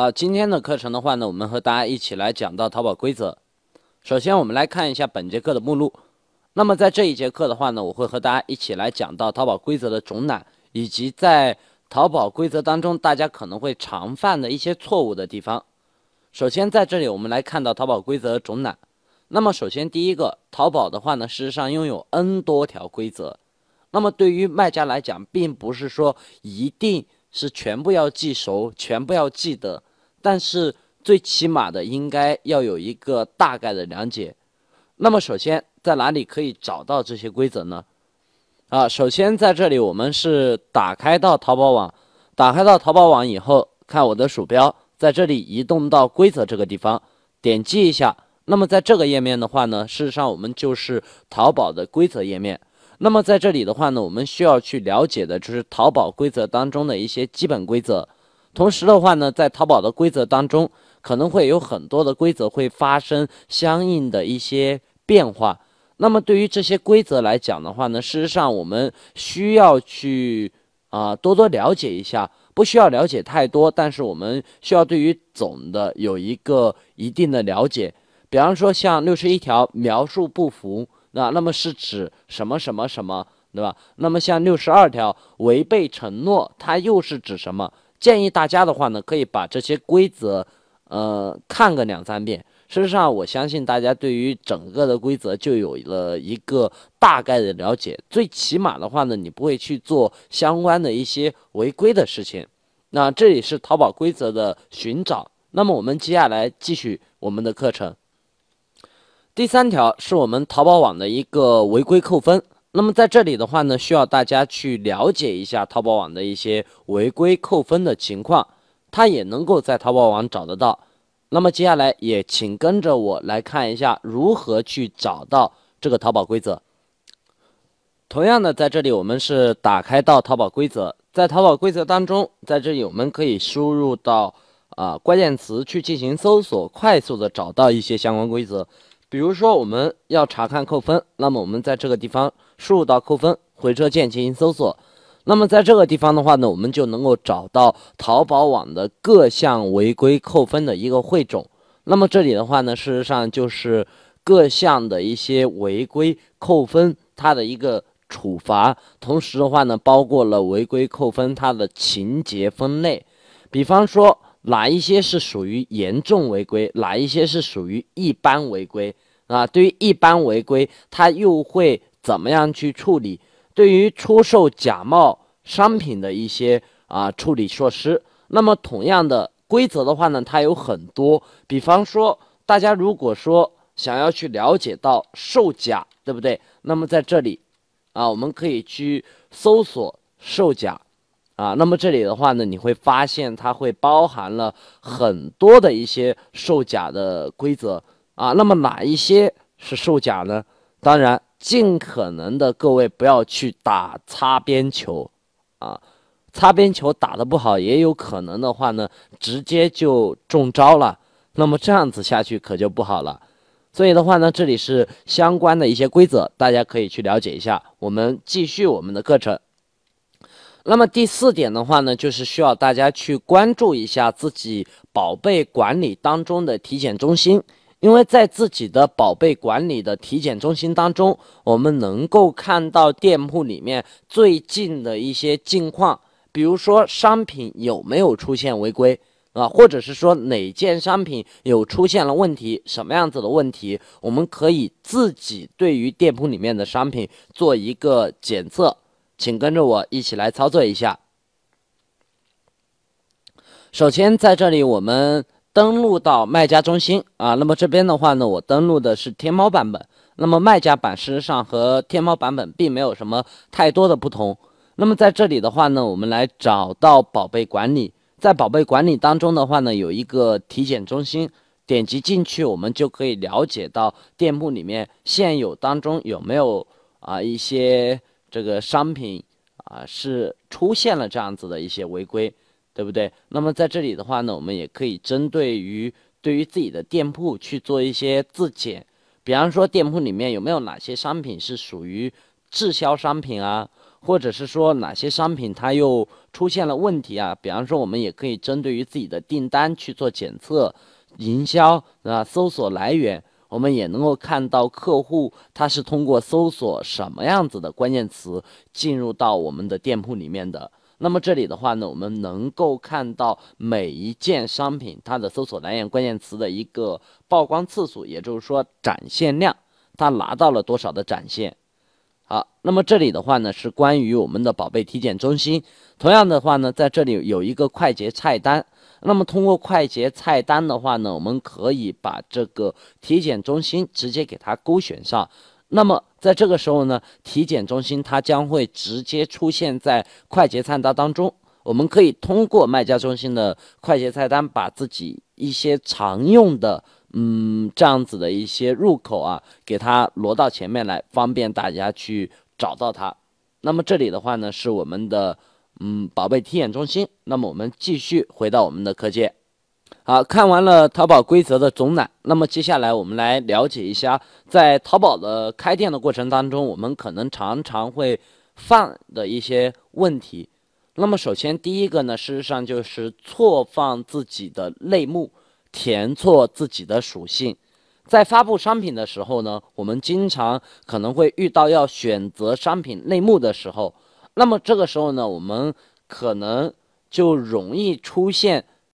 好，今天的课程的话呢，我们和大家一起来讲到淘宝规则。首先，我们来看一下本节课的目录。那么在这一节课的话呢，我会和大家一起来讲到淘宝规则的种懒，以及在淘宝规则当中大家可能会常犯的一些错误的地方。首先，在这里我们来看到淘宝规则的种懒。那么，首先第一个，淘宝的话呢，事实上拥有 N 多条规则。那么对于卖家来讲，并不是说一定是全部要记熟，全部要记得，但是最起码的应该要有一个大概的了解。那么首先在哪里可以找到这些规则呢？啊，首先在这里我们是打开到淘宝网，打开到淘宝网以后，看我的鼠标在这里移动到规则这个地方，点击一下。那么在这个页面的话呢，事实上我们就是淘宝的规则页面。那么在这里的话呢，我们需要去了解的就是淘宝规则当中的一些基本规则。同时的话呢，在淘宝的规则当中，可能会有很多的规则会发生相应的一些变化。那么对于这些规则来讲的话呢，事实上我们需要去啊多多了解一下，不需要了解太多，但是我们需要对于总的有一个一定的了解。比方说，像六十一条描述不符，那那么是指什么什么什么，对吧？那么像六十二条违背承诺，它又是指什么？建议大家的话呢，可以把这些规则，呃，看个两三遍。事实上，我相信大家对于整个的规则就有了一个大概的了解。最起码的话呢，你不会去做相关的一些违规的事情。那这里是淘宝规则的寻找。那么我们接下来继续我们的课程。第三条是我们淘宝网的一个违规扣分。那么在这里的话呢，需要大家去了解一下淘宝网的一些违规扣分的情况，它也能够在淘宝网找得到。那么接下来也请跟着我来看一下如何去找到这个淘宝规则。同样的，在这里我们是打开到淘宝规则，在淘宝规则当中，在这里我们可以输入到啊关键词去进行搜索，快速的找到一些相关规则。比如说，我们要查看扣分，那么我们在这个地方输入到扣分，回车键进行搜索。那么在这个地方的话呢，我们就能够找到淘宝网的各项违规扣分的一个汇总。那么这里的话呢，事实上就是各项的一些违规扣分它的一个处罚，同时的话呢，包括了违规扣分它的情节分类，比方说。哪一些是属于严重违规，哪一些是属于一般违规啊？对于一般违规，它又会怎么样去处理？对于出售假冒商品的一些啊处理措施，那么同样的规则的话呢，它有很多。比方说，大家如果说想要去了解到售假，对不对？那么在这里啊，我们可以去搜索售假。啊，那么这里的话呢，你会发现它会包含了很多的一些售假的规则啊。那么哪一些是售假呢？当然，尽可能的各位不要去打擦边球啊，擦边球打得不好，也有可能的话呢，直接就中招了。那么这样子下去可就不好了。所以的话呢，这里是相关的一些规则，大家可以去了解一下。我们继续我们的课程。那么第四点的话呢，就是需要大家去关注一下自己宝贝管理当中的体检中心，因为在自己的宝贝管理的体检中心当中，我们能够看到店铺里面最近的一些近况，比如说商品有没有出现违规啊，或者是说哪件商品有出现了问题，什么样子的问题，我们可以自己对于店铺里面的商品做一个检测。请跟着我一起来操作一下。首先，在这里我们登录到卖家中心啊，那么这边的话呢，我登录的是天猫版本。那么卖家版事实上和天猫版本并没有什么太多的不同。那么在这里的话呢，我们来找到宝贝管理，在宝贝管理当中的话呢，有一个体检中心，点击进去，我们就可以了解到店铺里面现有当中有没有啊一些。这个商品啊是出现了这样子的一些违规，对不对？那么在这里的话呢，我们也可以针对于对于自己的店铺去做一些自检，比方说店铺里面有没有哪些商品是属于滞销商品啊，或者是说哪些商品它又出现了问题啊？比方说，我们也可以针对于自己的订单去做检测、营销啊、搜索来源，我们也能够看到客户他是通过搜索什么样子的关键词进入到我们的店铺里面的。那么这里的话呢，我们能够看到每一件商品它的搜索来源关键词的一个曝光次数，也就是说展现量，它拿到了多少的展现。好，那么这里的话呢，是关于我们的宝贝体检中心。同样的话呢，在这里有一个快捷菜单。那么通过快捷菜单的话呢，我们可以把这个体检中心直接给它勾选上。那么在这个时候呢，体检中心它将会直接出现在快捷菜单当中。我们可以通过卖家中心的快捷菜单，把自己一些常用的。嗯，这样子的一些入口啊，给它挪到前面来，方便大家去找到它。那么这里的话呢，是我们的嗯宝贝体验中心。那么我们继续回到我们的课件。好看完了淘宝规则的总览，那么接下来我们来了解一下，在淘宝的开店的过程当中，我们可能常常会犯的一些问题。那么首先第一个呢，事实上就是错放自己的类目。填错自己的属性，在发布商品的时候呢，我们经常可能会遇到要选择商品类目的时候，那么这个时候呢，我们可能就容易出现